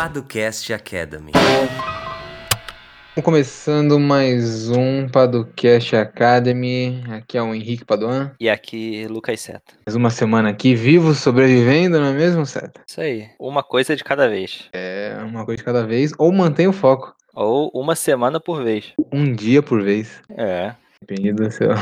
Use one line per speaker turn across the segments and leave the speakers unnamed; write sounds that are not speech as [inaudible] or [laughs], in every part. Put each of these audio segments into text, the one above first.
Paducast Academy.
Começando mais um Paducast Academy. Aqui é o Henrique Paduan.
E aqui, Lucas Seta.
Mais uma semana aqui, vivo, sobrevivendo, não é mesmo, Seta?
Isso aí. Uma coisa de cada vez.
É uma coisa de cada vez. Ou mantém o foco.
Ou uma semana por vez.
Um dia por vez.
É.
Depende do seu,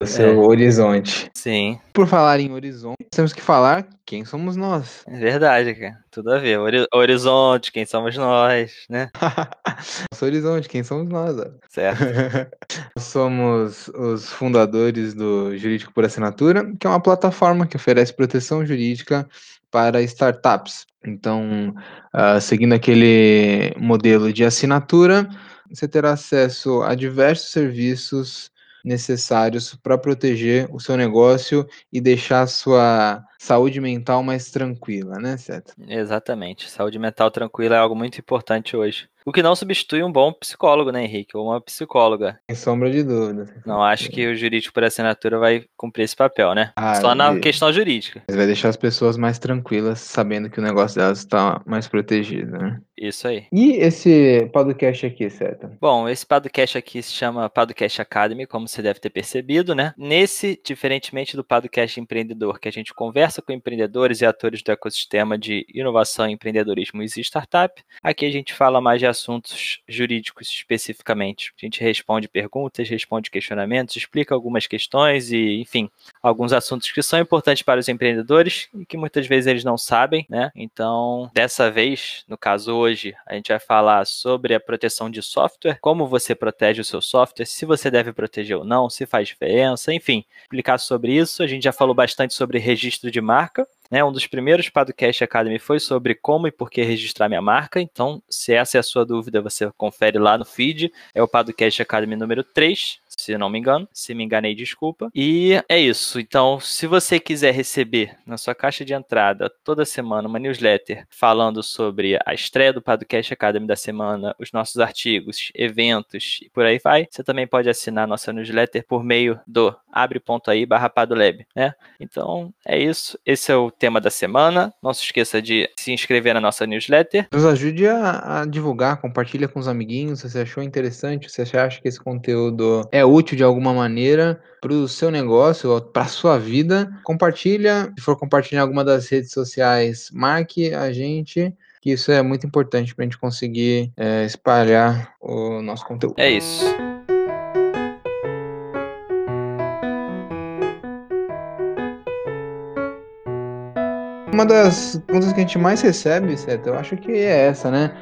do seu horizonte.
Sim.
Por falar em horizonte, temos que falar quem somos nós.
É verdade, cara. Tudo a ver. Hori- horizonte, quem somos nós, né? [laughs]
Nosso horizonte, quem somos nós? ó.
Certo. [laughs]
Nós somos os fundadores do Jurídico por Assinatura, que é uma plataforma que oferece proteção jurídica para startups. Então, ah, seguindo aquele modelo de assinatura, você terá acesso a diversos serviços necessários para proteger o seu negócio e deixar sua saúde mental mais tranquila, né, certo?
Exatamente. Saúde mental tranquila é algo muito importante hoje. O que não substitui um bom psicólogo, né, Henrique? Ou uma psicóloga.
Sem sombra de dúvida.
Não acho que o jurídico por assinatura vai cumprir esse papel, né?
Ah,
Só na
e-
questão jurídica.
Mas vai deixar as pessoas mais tranquilas, sabendo que o negócio delas está mais protegido, né?
Isso aí.
E esse podcast aqui, certo?
Bom, esse podcast aqui se chama Podcast Academy, como você deve ter percebido, né? Nesse, diferentemente do podcast empreendedor, que a gente conversa com empreendedores e atores do ecossistema de inovação, empreendedorismo e startup, aqui a gente fala mais de assuntos jurídicos especificamente. A gente responde perguntas, responde questionamentos, explica algumas questões e, enfim, alguns assuntos que são importantes para os empreendedores e que muitas vezes eles não sabem, né? Então, dessa vez, no caso hoje, a gente vai falar sobre a proteção de software, como você protege o seu software, se você deve proteger ou não, se faz diferença, enfim, explicar sobre isso. A gente já falou bastante sobre registro de marca. Né, um dos primeiros Podcast Academy foi sobre como e por que registrar minha marca. Então, se essa é a sua dúvida, você confere lá no feed. É o Podcast Academy número 3, se não me engano. Se me enganei, desculpa. E é isso. Então, se você quiser receber na sua caixa de entrada toda semana uma newsletter falando sobre a estreia do Podcast Academy da semana, os nossos artigos, eventos e por aí vai, você também pode assinar nossa newsletter por meio do abre.aí barra Padolab, né? Então, é isso. Esse é o tema da semana. Não se esqueça de se inscrever na nossa newsletter.
Nos ajude a, a divulgar, compartilha com os amiguinhos se você achou interessante, se você acha que esse conteúdo é útil de alguma maneira para o seu negócio, para a sua vida. Compartilha. Se for compartilhar em alguma das redes sociais, marque a gente. Que isso é muito importante para a gente conseguir é, espalhar o nosso conteúdo.
É isso.
Uma das perguntas que a gente mais recebe, certo? Eu acho que é essa, né?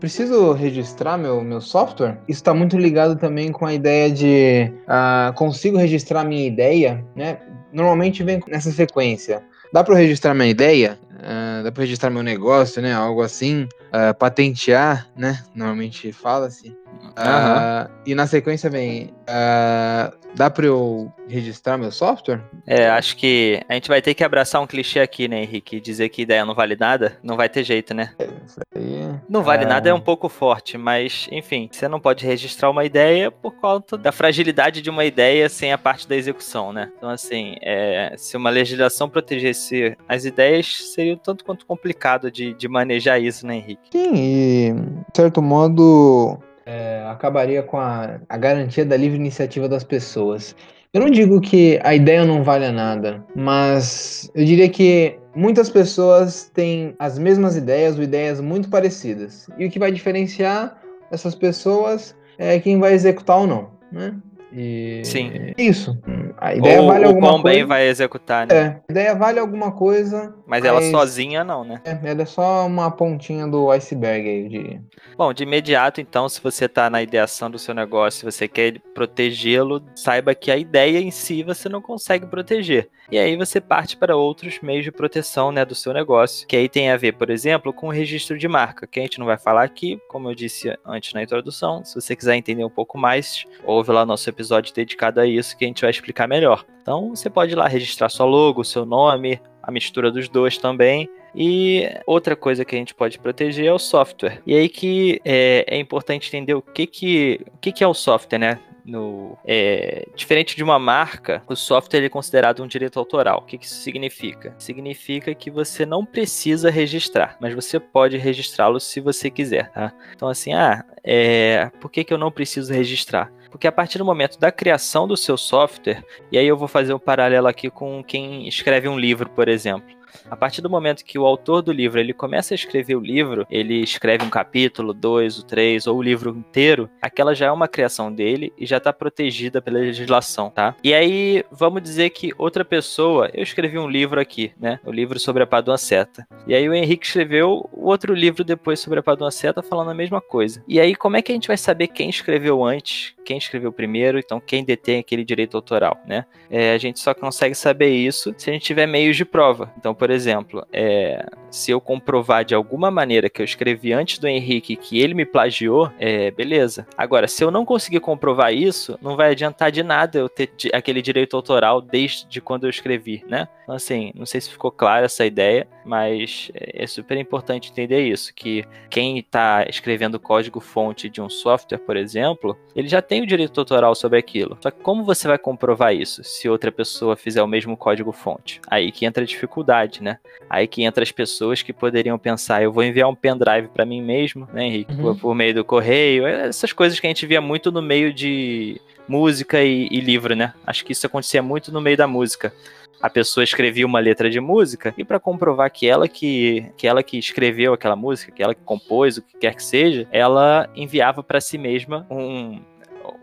Preciso registrar meu, meu software? Isso está muito ligado também com a ideia de ah, consigo registrar minha ideia, né? Normalmente vem nessa sequência. Dá para registrar minha ideia? Ah, dá para registrar meu negócio, né? Algo assim. Ah, patentear, né? Normalmente fala-se. Ah, e na sequência vem, ah, dá para eu registrar meu software?
É, acho que a gente vai ter que abraçar um clichê aqui, né, Henrique? Dizer que ideia não vale nada, não vai ter jeito, né?
Isso aí.
Não vale
Ah.
nada é um pouco forte, mas enfim, você não pode registrar uma ideia por conta da fragilidade de uma ideia sem a parte da execução, né? Então, assim, é, se uma legislação protegesse as ideias, seria um tanto quanto complicado de, de manejar isso, né, Henrique?
Sim, e de certo modo é, acabaria com a, a garantia da livre iniciativa das pessoas. Eu não digo que a ideia não valha nada, mas eu diria que muitas pessoas têm as mesmas ideias ou ideias muito parecidas. E o que vai diferenciar essas pessoas é quem vai executar ou não, né? E
Sim.
é isso. A ideia
Ou
vale
o
alguma
quão bem vai executar, né?
É, a ideia vale alguma coisa,
Mas ela
mas-
sozinha não, né?
é, ela é só uma pontinha do iceberg aí, diria.
Bom, de imediato, então, se você está na ideação do seu negócio, se você quer protegê-lo, saiba que a ideia em si você não consegue proteger. E aí você parte para outros meios de proteção né, do seu negócio, que aí tem a ver, por exemplo, com o registro de marca, que a gente não vai falar aqui, como eu disse antes na introdução. Se você quiser entender um pouco mais, ouve lá nosso episódio dedicado a isso, que a gente vai explicar melhor. Então, você pode ir lá registrar sua logo, seu nome, a mistura dos dois também. E outra coisa que a gente pode proteger é o software. E aí que é, é importante entender o que, que, o que, que é o software, né? no é, diferente de uma marca, o software é considerado um direito autoral. O que, que isso significa? Significa que você não precisa registrar, mas você pode registrá-lo se você quiser, tá? Então assim, ah, é, por que, que eu não preciso registrar? Porque a partir do momento da criação do seu software, e aí eu vou fazer um paralelo aqui com quem escreve um livro, por exemplo. A partir do momento que o autor do livro ele começa a escrever o livro, ele escreve um capítulo, dois, o três ou o livro inteiro, aquela já é uma criação dele e já está protegida pela legislação, tá? E aí vamos dizer que outra pessoa, eu escrevi um livro aqui, né? O livro sobre a Padua Seta. E aí o Henrique escreveu outro livro depois sobre a Padua Seta falando a mesma coisa. E aí como é que a gente vai saber quem escreveu antes, quem escreveu primeiro, então quem detém aquele direito autoral, né? É, a gente só consegue saber isso se a gente tiver meios de prova. Então, por exemplo, é, se eu comprovar de alguma maneira que eu escrevi antes do Henrique que ele me plagiou, é, beleza. Agora, se eu não conseguir comprovar isso, não vai adiantar de nada eu ter aquele direito autoral desde quando eu escrevi, né? Então, assim, não sei se ficou clara essa ideia, mas é, é super importante entender isso, que quem está escrevendo código-fonte de um software, por exemplo, ele já tem o direito autoral sobre aquilo. Só que como você vai comprovar isso se outra pessoa fizer o mesmo código-fonte? Aí que entra a dificuldade né? Aí que entra as pessoas que poderiam pensar, eu vou enviar um pendrive para mim mesmo, né, Henrique? Uhum. Por, por, meio do correio, essas coisas que a gente via muito no meio de música e, e livro, né? Acho que isso acontecia muito no meio da música a pessoa escrevia uma letra de música e para comprovar que ela que, que ela que escreveu aquela música, que ela que compôs, o que quer que seja, ela enviava para si mesma um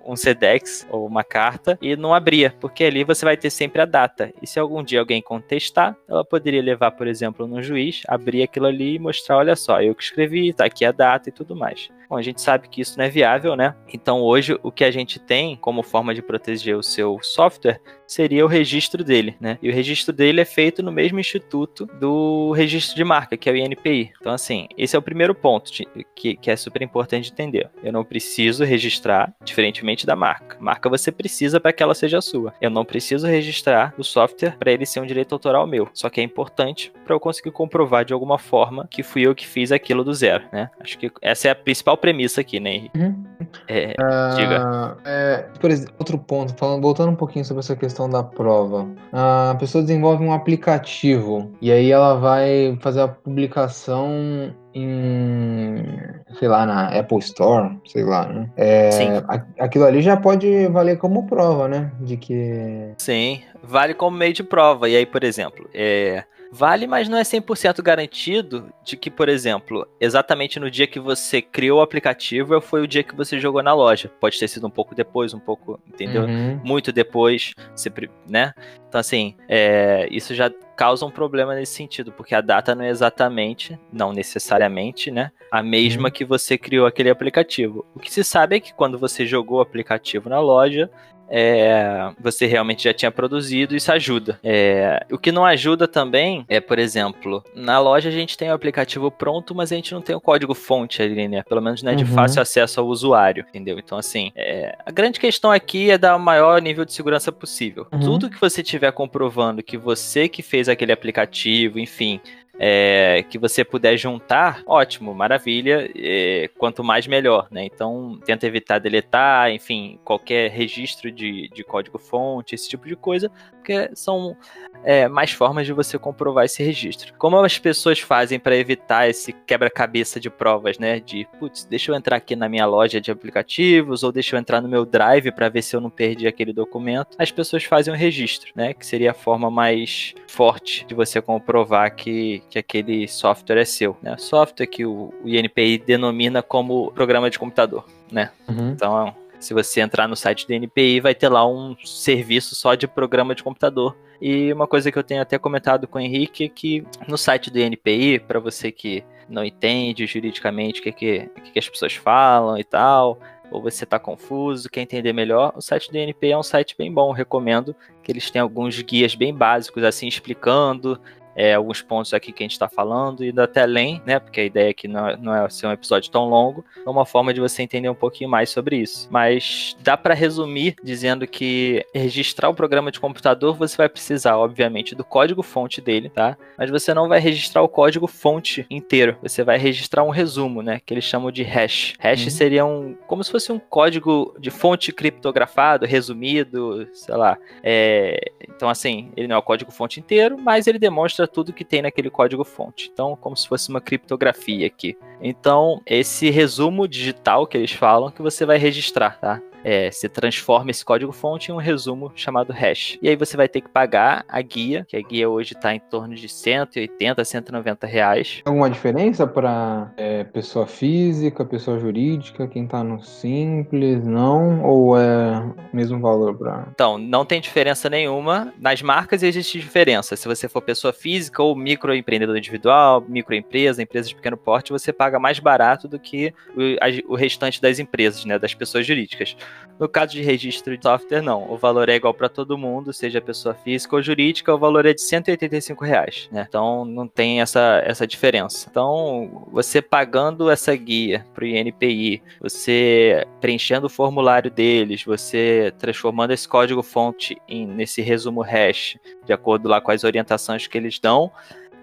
um SEDEX ou uma carta e não abria, porque ali você vai ter sempre a data. E se algum dia alguém contestar, ela poderia levar, por exemplo, no juiz, abrir aquilo ali e mostrar, olha só, eu que escrevi, tá aqui a data e tudo mais. Bom, a gente sabe que isso não é viável, né? Então hoje o que a gente tem como forma de proteger o seu software seria o registro dele, né? E o registro dele é feito no mesmo instituto do registro de marca, que é o INPI. Então, assim, esse é o primeiro ponto que, que é super importante entender. Eu não preciso registrar, diferentemente da marca. Marca você precisa para que ela seja sua. Eu não preciso registrar o software para ele ser um direito autoral meu. Só que é importante para eu conseguir comprovar de alguma forma que fui eu que fiz aquilo do zero, né? Acho que essa é a principal premissa aqui, né, Henrique? Uhum.
É, uh, diga. É, por exemplo, outro ponto, falando, voltando um pouquinho sobre essa questão da prova. A pessoa desenvolve um aplicativo e aí ela vai fazer a publicação em, sei lá, na Apple Store, sei lá, né? É, Sim. Aquilo ali já pode valer como prova, né? De que.
Sim, vale como meio de prova. E aí, por exemplo, é, Vale, mas não é 100% garantido de que, por exemplo, exatamente no dia que você criou o aplicativo foi o dia que você jogou na loja. Pode ter sido um pouco depois, um pouco, entendeu? Uhum. Muito depois, sempre, né? Então, assim, é, isso já causa um problema nesse sentido, porque a data não é exatamente, não necessariamente, né, a mesma uhum. que você criou aquele aplicativo. O que se sabe é que quando você jogou o aplicativo na loja, é, você realmente já tinha produzido, isso ajuda. É, o que não ajuda também é, por exemplo, na loja a gente tem o aplicativo pronto, mas a gente não tem o código fonte ali, né? Pelo menos não é de uhum. fácil acesso ao usuário, entendeu? Então, assim, é, a grande questão aqui é dar o maior nível de segurança possível. Uhum. Tudo que você tiver comprovando que você que fez aquele aplicativo, enfim, é, que você puder juntar, ótimo, maravilha. É, quanto mais melhor, né? Então tenta evitar deletar, enfim, qualquer registro de, de código-fonte, esse tipo de coisa, porque são é, mais formas de você comprovar esse registro. Como as pessoas fazem para evitar esse quebra-cabeça de provas, né? De, putz, deixa eu entrar aqui na minha loja de aplicativos ou deixa eu entrar no meu Drive para ver se eu não perdi aquele documento. As pessoas fazem um registro, né? Que seria a forma mais forte de você comprovar que, que aquele software é seu, né? Software que o, o INPI denomina como programa de computador, né? Uhum. Então se você entrar no site do NPI, vai ter lá um serviço só de programa de computador. E uma coisa que eu tenho até comentado com o Henrique é que no site do NPI, para você que não entende juridicamente o que, que, que as pessoas falam e tal, ou você está confuso, quer entender melhor, o site do NPI é um site bem bom, recomendo que eles têm alguns guias bem básicos, assim, explicando é, alguns pontos aqui que a gente está falando, indo até além, né? Porque a ideia aqui não, é, não é ser um episódio tão longo, é uma forma de você entender um pouquinho mais sobre isso. Mas dá para resumir dizendo que registrar o programa de computador você vai precisar, obviamente, do código fonte dele, tá? Mas você não vai registrar o código fonte inteiro. Você vai registrar um resumo, né? Que eles chamam de hash. Hash uhum. seria um como se fosse um código de fonte criptografado, resumido, sei lá. É, então, assim, ele não é o código fonte inteiro, mas ele demonstra tudo que tem naquele código fonte. Então, como se fosse uma criptografia aqui. Então, esse resumo digital que eles falam que você vai registrar, tá? É, você transforma esse código-fonte em um resumo chamado hash. E aí você vai ter que pagar a guia, que a guia hoje está em torno de 180, 190 reais.
Alguma diferença para é, pessoa física, pessoa jurídica, quem está no simples, não? Ou é o mesmo valor para.
Então, não tem diferença nenhuma. Nas marcas existe diferença. Se você for pessoa física ou microempreendedor individual, microempresa, empresa de pequeno porte, você paga mais barato do que o, o restante das empresas, né, das pessoas jurídicas. No caso de registro de software, não. O valor é igual para todo mundo, seja pessoa física ou jurídica, o valor é de 185 reais, né? Então não tem essa, essa diferença. Então, você pagando essa guia para o INPI, você preenchendo o formulário deles, você transformando esse código fonte em, nesse resumo hash, de acordo lá com as orientações que eles dão,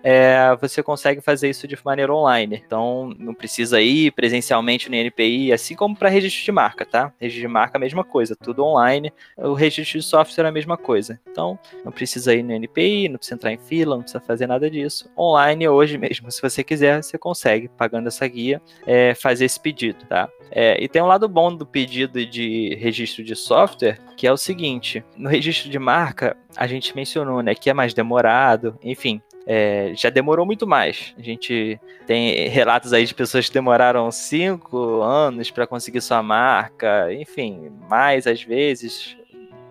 é, você consegue fazer isso de maneira online. Então, não precisa ir presencialmente no NPI, assim como para registro de marca, tá? Registro de marca, a mesma coisa, tudo online. O registro de software é a mesma coisa. Então, não precisa ir no NPI, não precisa entrar em fila, não precisa fazer nada disso. Online, hoje mesmo, se você quiser, você consegue, pagando essa guia, é, fazer esse pedido, tá? É, e tem um lado bom do pedido de registro de software, que é o seguinte: no registro de marca, a gente mencionou, né, que é mais demorado, enfim, é, já demorou muito mais. A gente tem relatos aí de pessoas que demoraram cinco anos para conseguir sua marca, enfim, mais às vezes,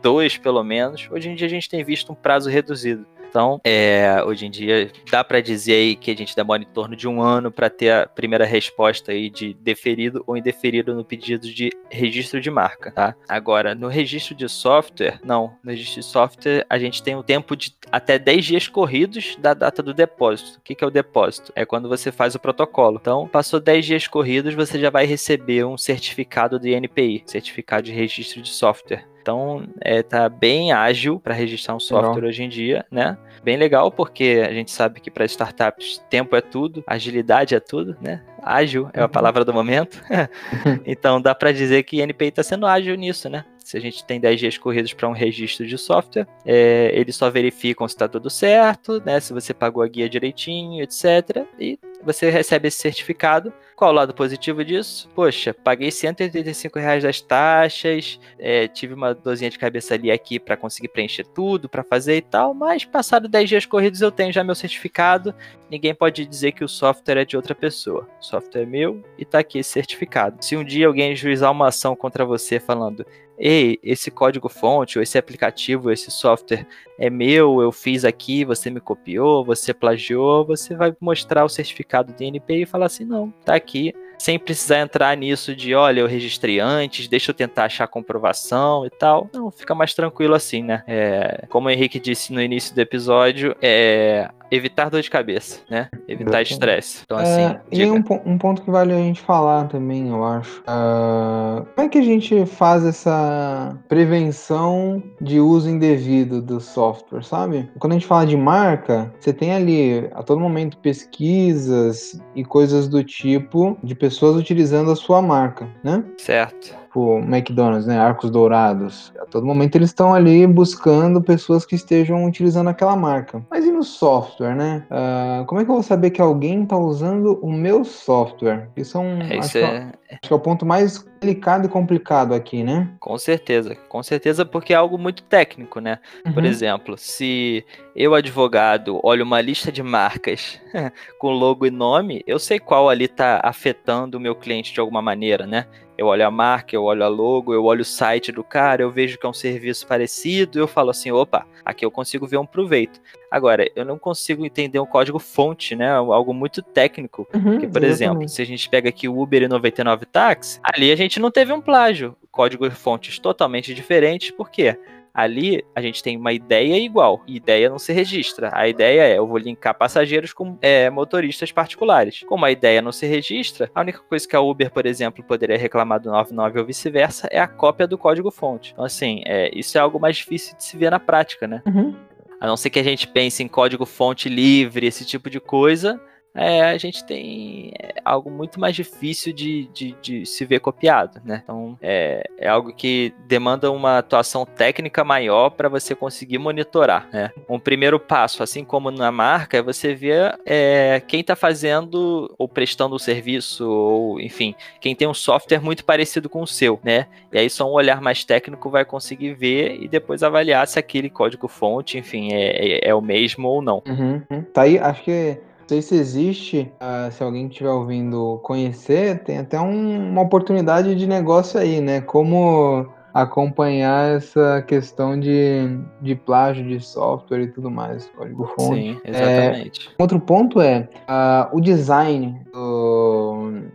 dois pelo menos. Hoje em dia a gente tem visto um prazo reduzido. Então, é, hoje em dia, dá para dizer aí que a gente demora em torno de um ano para ter a primeira resposta aí de deferido ou indeferido no pedido de registro de marca, tá? Agora, no registro de software, não. No registro de software, a gente tem um tempo de até 10 dias corridos da data do depósito. O que, que é o depósito? É quando você faz o protocolo. Então, passou 10 dias corridos, você já vai receber um certificado do INPI, certificado de registro de software. Então, é, tá bem ágil para registrar um software legal. hoje em dia, né? Bem legal, porque a gente sabe que para startups tempo é tudo, agilidade é tudo, né? Ágil é a uhum. palavra do momento. [laughs] [laughs] então, dá para dizer que NPI está sendo ágil nisso, né? Se a gente tem 10 dias corridos para um registro de software, é, eles só verificam se está tudo certo, né? Se você pagou a guia direitinho, etc. E você recebe esse certificado. Qual o lado positivo disso? Poxa, paguei 185 reais das taxas, é, tive uma dorzinha de cabeça ali aqui para conseguir preencher tudo, para fazer e tal, mas passado 10 dias corridos eu tenho já meu certificado. Ninguém pode dizer que o software é de outra pessoa. O software é meu e tá aqui esse certificado. Se um dia alguém juizar uma ação contra você falando ei, esse código fonte, ou esse aplicativo, esse software é meu, eu fiz aqui, você me copiou, você plagiou, você vai mostrar o certificado de NPI e falar assim, não, tá aqui, sem precisar entrar nisso de, olha, eu registrei antes, deixa eu tentar achar comprovação e tal. Não, fica mais tranquilo assim, né? É, como o Henrique disse no início do episódio, é, evitar dor de cabeça, né? Evitar estresse. Então, assim. É,
e um, um, ponto que vale a gente falar também, eu acho. Uh, como é que a gente faz essa prevenção de uso indevido do software, sabe? Quando a gente fala de marca, você tem ali a todo momento pesquisas e coisas do tipo de pessoas utilizando a sua marca, né?
Certo
tipo McDonald's, né? Arcos Dourados. A todo momento eles estão ali buscando pessoas que estejam utilizando aquela marca. Mas e no software, né? Uh, como é que eu vou saber que alguém está usando o meu software? Isso é um. É, acho, é... Que, acho que é o ponto mais delicado e complicado aqui, né?
Com certeza, com certeza, porque é algo muito técnico, né? Uhum. Por exemplo, se eu, advogado, olho uma lista de marcas [laughs] com logo e nome, eu sei qual ali está afetando o meu cliente de alguma maneira, né? Eu olho a marca, eu olho a logo, eu olho o site do cara, eu vejo que é um serviço parecido, eu falo assim, opa, aqui eu consigo ver um proveito. Agora, eu não consigo entender um código fonte, né? Algo muito técnico. Uhum, por exatamente. exemplo, se a gente pega aqui o Uber e 99 Táxi, ali a gente não teve um plágio. Códigos fontes totalmente diferentes, por quê? Ali a gente tem uma ideia igual, e ideia não se registra. A ideia é eu vou linkar passageiros com é, motoristas particulares. Como a ideia não se registra, a única coisa que a Uber, por exemplo, poderia reclamar do 99 ou vice-versa é a cópia do código-fonte. Então, assim, é, isso é algo mais difícil de se ver na prática, né? Uhum. A não ser que a gente pense em código-fonte livre, esse tipo de coisa, é, a gente tem é, algo muito mais difícil de, de, de se ver copiado, né? Então, é, é, algo que demanda uma atuação técnica maior para você conseguir monitorar, né? Um primeiro passo, assim como na marca, é você ver é, quem está fazendo ou prestando o serviço, ou enfim, quem tem um software muito parecido com o seu, né? E aí só um olhar mais técnico vai conseguir ver e depois avaliar se aquele código-fonte, enfim, é, é, é, o mesmo ou não.
Uhum. Tá aí, acho que não sei se existe, uh, se alguém estiver ouvindo conhecer, tem até um, uma oportunidade de negócio aí, né? Como acompanhar essa questão de, de plágio de software e tudo mais, código-fonte. Sim,
exatamente.
É, outro ponto é uh, o design do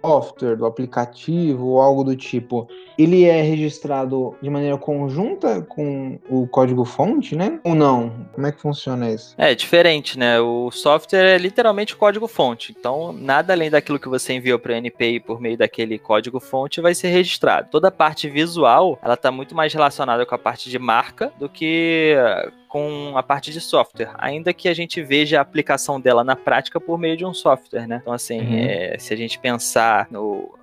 software, do aplicativo ou algo do tipo ele é registrado de maneira conjunta com o código-fonte, né? Ou não? Como é que funciona isso?
É diferente, né? O software é literalmente código-fonte. Então, nada além daquilo que você enviou para o NPI por meio daquele código-fonte vai ser registrado. Toda a parte visual, ela está muito mais relacionada com a parte de marca do que com a parte de software, ainda que a gente veja a aplicação dela na prática por meio de um software, né? Então, assim, uhum. é, se a gente pensar no,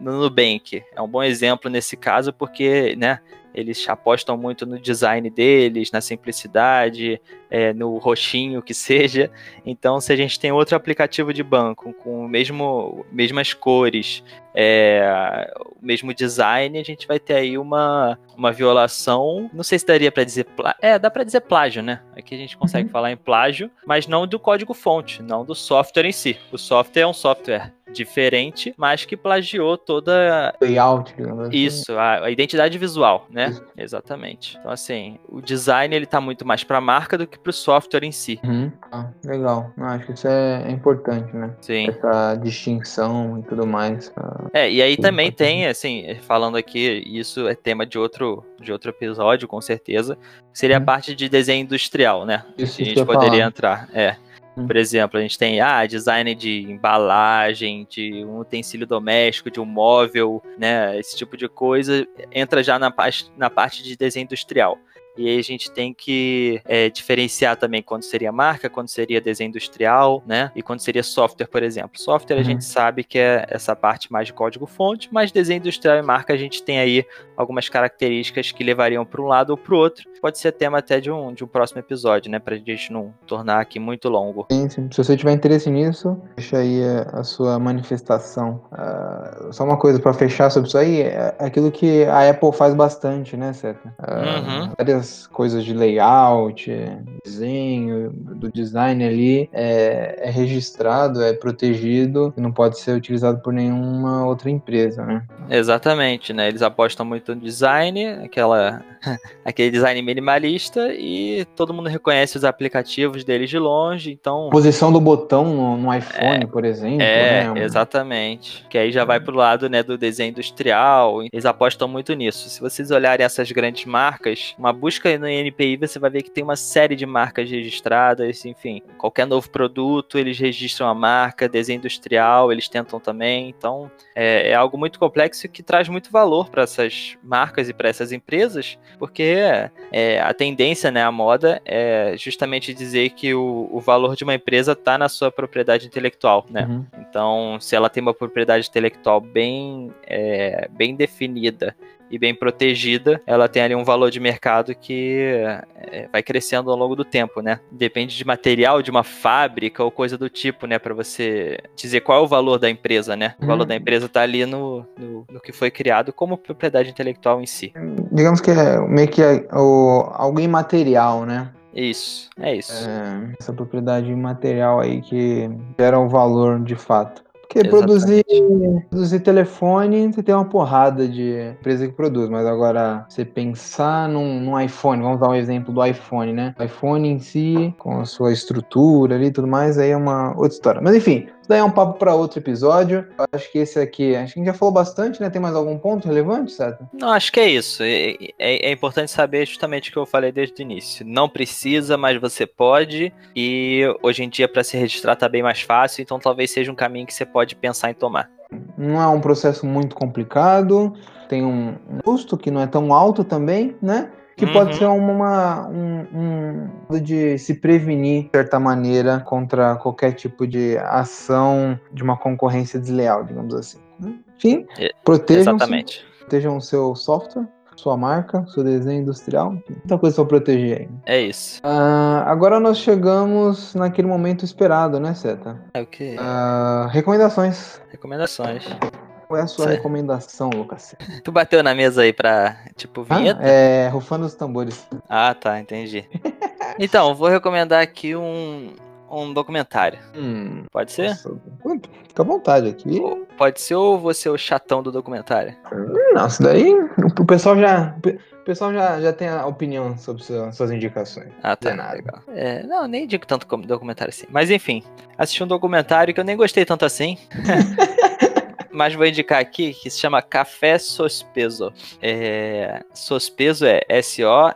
no Nubank. É um bom exemplo nesse caso porque, né, eles apostam muito no design deles, na simplicidade, é, no roxinho que [laughs] seja. Então, se a gente tem outro aplicativo de banco com mesmo mesmas cores, é, o mesmo design, a gente vai ter aí uma, uma violação. Não sei se daria para dizer plágio. É, dá para dizer plágio, né? Aqui a gente consegue uhum. falar em plágio, mas não do código fonte, não do software em si. O software é um software diferente, mas que plagiou toda
layout,
assim. isso, a, a, identidade visual, né? Isso. Exatamente. Então assim, o design ele tá muito mais para a marca do que para o software em si.
Uhum. Ah, legal. Não, acho que isso é, importante, né?
Sim.
Essa distinção e tudo mais.
Ah, é, e aí também tem, assim, falando aqui, isso é tema de outro de outro episódio, com certeza, seria a uhum. parte de desenho industrial, né?
Isso
que a gente poderia falar. entrar. É. Hum. Por exemplo, a gente tem ah, design de embalagem, de um utensílio doméstico, de um móvel, né? Esse tipo de coisa entra já na, na parte de desenho industrial. E aí a gente tem que é, diferenciar também quando seria marca, quando seria desenho industrial, né? E quando seria software, por exemplo. Software uhum. a gente sabe que é essa parte mais de código-fonte, mas desenho industrial e marca a gente tem aí algumas características que levariam para um lado ou para o outro. Pode ser tema até de um, de um próximo episódio, né? Para a gente não tornar aqui muito longo.
Sim, sim. Se você tiver interesse nisso, deixa aí a, a sua manifestação. Uh, só uma coisa para fechar sobre isso aí, é aquilo que a Apple faz bastante, né, certo? Uh, uhum. Várias várias coisas de layout, desenho, do design ali é, é registrado, é protegido e não pode ser utilizado por nenhuma outra empresa, né?
Exatamente, né? Eles apostam muito no design, aquela, [laughs] aquele design minimalista e todo mundo reconhece os aplicativos deles de longe, então...
Posição do botão no, no iPhone, é, por exemplo.
É, né? exatamente. Que aí já vai pro lado, né, do desenho industrial, eles apostam muito nisso. Se vocês olharem essas grandes marcas, uma busca busca no INPI, você vai ver que tem uma série de marcas registradas, enfim, qualquer novo produto, eles registram a marca, desenho industrial, eles tentam também. Então, é, é algo muito complexo que traz muito valor para essas marcas e para essas empresas, porque é, a tendência, né, a moda, é justamente dizer que o, o valor de uma empresa está na sua propriedade intelectual, né? Uhum. Então, se ela tem uma propriedade intelectual bem, é, bem definida e bem protegida, ela tem ali um valor de mercado que é, vai crescendo ao longo do tempo, né? Depende de material, de uma fábrica ou coisa do tipo, né? Para você dizer qual é o valor da empresa, né? O valor uhum. da empresa tá ali no, no, no, que foi criado como propriedade intelectual em si.
Digamos que é meio que é o, algo imaterial, né?
Isso, é isso.
É, essa propriedade imaterial aí que gera o um valor de fato. Porque produzir, produzir telefone, você tem uma porrada de empresa que produz, mas agora você pensar num, num iPhone, vamos dar um exemplo do iPhone, né? O iPhone em si, com a sua estrutura ali e tudo mais, aí é uma outra história. Mas enfim, Isso daí é um papo para outro episódio. Acho que esse aqui, acho que a gente já falou bastante, né? Tem mais algum ponto relevante, certo?
Não, acho que é isso. É, é, é importante saber justamente o que eu falei desde o início. Não precisa, mas você pode. E hoje em dia, para se registrar, tá bem mais fácil. Então, talvez seja um caminho que você pode pensar em tomar.
Não é um processo muito complicado. Tem um custo que não é tão alto também, né? Que uhum. pode ser uma, um, um, de se prevenir de certa maneira contra qualquer tipo de ação de uma concorrência desleal, digamos assim. Né? Enfim, protejam protejam o seu software, sua marca, seu desenho industrial, muita coisa para proteger aí.
É isso.
Uh, agora nós chegamos naquele momento esperado, né, Seta?
É o que?
Uh, recomendações.
Recomendações.
Qual é a sua recomendação, Lucas?
Tu bateu na mesa aí pra, tipo, vinheta?
Ah, é, rufando os tambores.
Ah, tá, entendi. então, vou recomendar aqui um, um documentário.
Hum,
pode ser?
Nossa, fica à vontade aqui.
Pode ser ou você o chatão do documentário?
Não, isso daí o pessoal já. O pessoal já, já tem a opinião sobre suas indicações.
Ah, tá. Não legal. É, não, nem digo tanto como documentário assim. Mas enfim, assisti um documentário que eu nem gostei tanto assim. [laughs] mas vou indicar aqui que se chama Café Sospeso. É, Sospeso é S-O-S-P-E-S-O,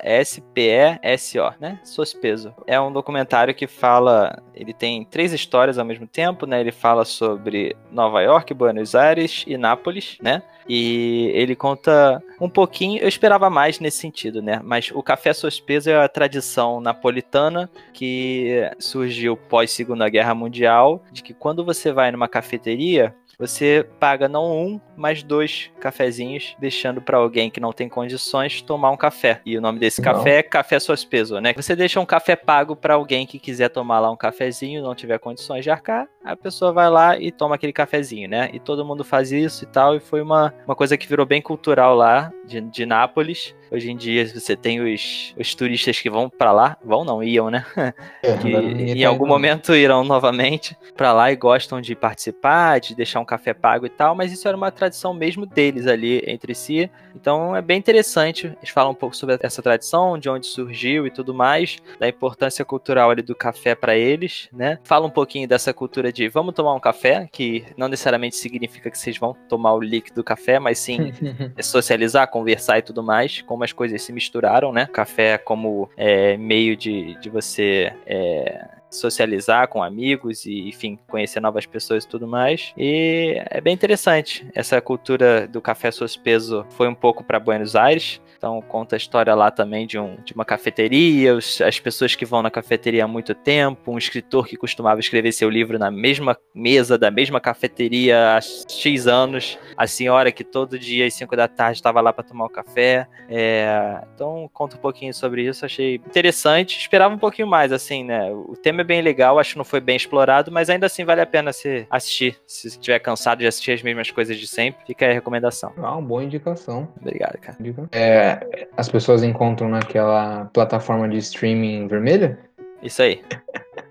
né? Sospeso. É um documentário que fala. Ele tem três histórias ao mesmo tempo, né? Ele fala sobre Nova York, Buenos Aires e Nápoles, né? E ele conta um pouquinho, eu esperava mais nesse sentido, né? Mas o café sospeso é a tradição napolitana que surgiu pós Segunda Guerra Mundial, de que quando você vai numa cafeteria, você paga não um, mas dois cafezinhos, deixando para alguém que não tem condições tomar um café. E o nome desse não. café é café sospeso, né? Você deixa um café pago para alguém que quiser tomar lá um cafezinho, não tiver condições de arcar, a pessoa vai lá e toma aquele cafezinho, né? E todo mundo faz isso e tal, e foi uma, uma coisa que virou bem cultural lá, de, de Nápoles. Hoje em dia você tem os, os turistas que vão para lá, vão não, iam, né? [laughs] É, que em algum momento irão novamente para lá e gostam de participar, de deixar um café pago e tal, mas isso era uma tradição mesmo deles ali entre si. Então é bem interessante. Eles falam um pouco sobre essa tradição, de onde surgiu e tudo mais, da importância cultural ali do café para eles, né? Fala um pouquinho dessa cultura de vamos tomar um café, que não necessariamente significa que vocês vão tomar o líquido do café, mas sim [laughs] é socializar, conversar e tudo mais, como as coisas se misturaram, né? Café como é, meio de, de você é, socializar com amigos e, enfim, conhecer novas pessoas e tudo mais. E é bem interessante. Essa cultura do café sospeso foi um pouco para Buenos Aires. Então conta a história lá também de, um, de uma cafeteria, os, as pessoas que vão na cafeteria há muito tempo, um escritor que costumava escrever seu livro na mesma mesa da mesma cafeteria há X anos, a senhora que todo dia às 5 da tarde estava lá para tomar o café. É, então conta um pouquinho sobre isso, achei interessante. Esperava um pouquinho mais, assim, né? O tema é bem legal, acho que não foi bem explorado, mas ainda assim vale a pena se assistir. Se estiver cansado de assistir as mesmas coisas de sempre, fica aí a recomendação.
Ah, uma boa indicação.
Obrigado, cara.
É, as pessoas encontram naquela plataforma de streaming vermelha?
Isso aí.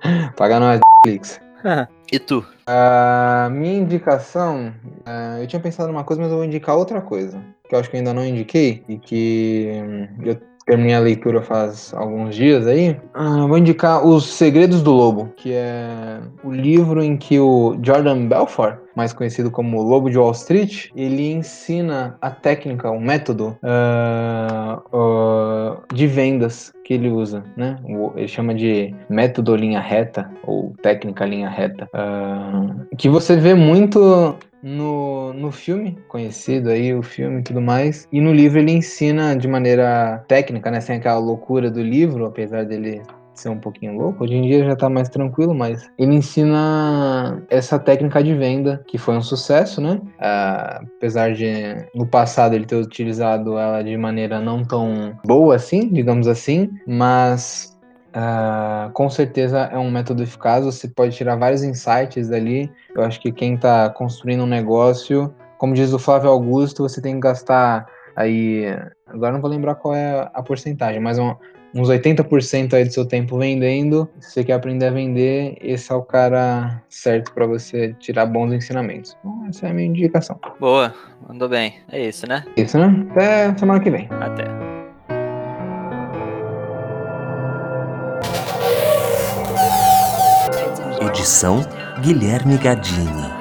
[laughs]
Paga nós, Netflix. [laughs]
e tu?
A minha indicação, uh, eu tinha pensado numa coisa, mas eu vou indicar outra coisa, que eu acho que eu ainda não indiquei, e que hum, eu terminei a leitura faz alguns dias aí. Ah, vou indicar Os Segredos do Lobo, que é o livro em que o Jordan Belfort, mais conhecido como Lobo de Wall Street, ele ensina a técnica, o método uh, uh, de vendas que ele usa, né? Ele chama de método linha reta ou técnica linha reta, uh, que você vê muito no, no filme, conhecido aí, o filme e tudo mais. E no livro ele ensina de maneira técnica, né? Sem aquela loucura do livro, apesar dele ser um pouquinho louco. Hoje em dia já tá mais tranquilo, mas ele ensina essa técnica de venda, que foi um sucesso, né? Uh, apesar de no passado ele ter utilizado ela de maneira não tão boa assim, digamos assim, mas Uh, com certeza é um método eficaz, você pode tirar vários insights dali. Eu acho que quem está construindo um negócio, como diz o Flávio Augusto, você tem que gastar aí. Agora não vou lembrar qual é a porcentagem, mas um, uns 80% aí do seu tempo vendendo. Se você quer aprender a vender, esse é o cara certo para você tirar bons ensinamentos. Então, essa é a minha indicação.
Boa, mandou bem. É isso, né?
Isso, né? Até semana que vem.
Até.
Edição Guilherme Gadini.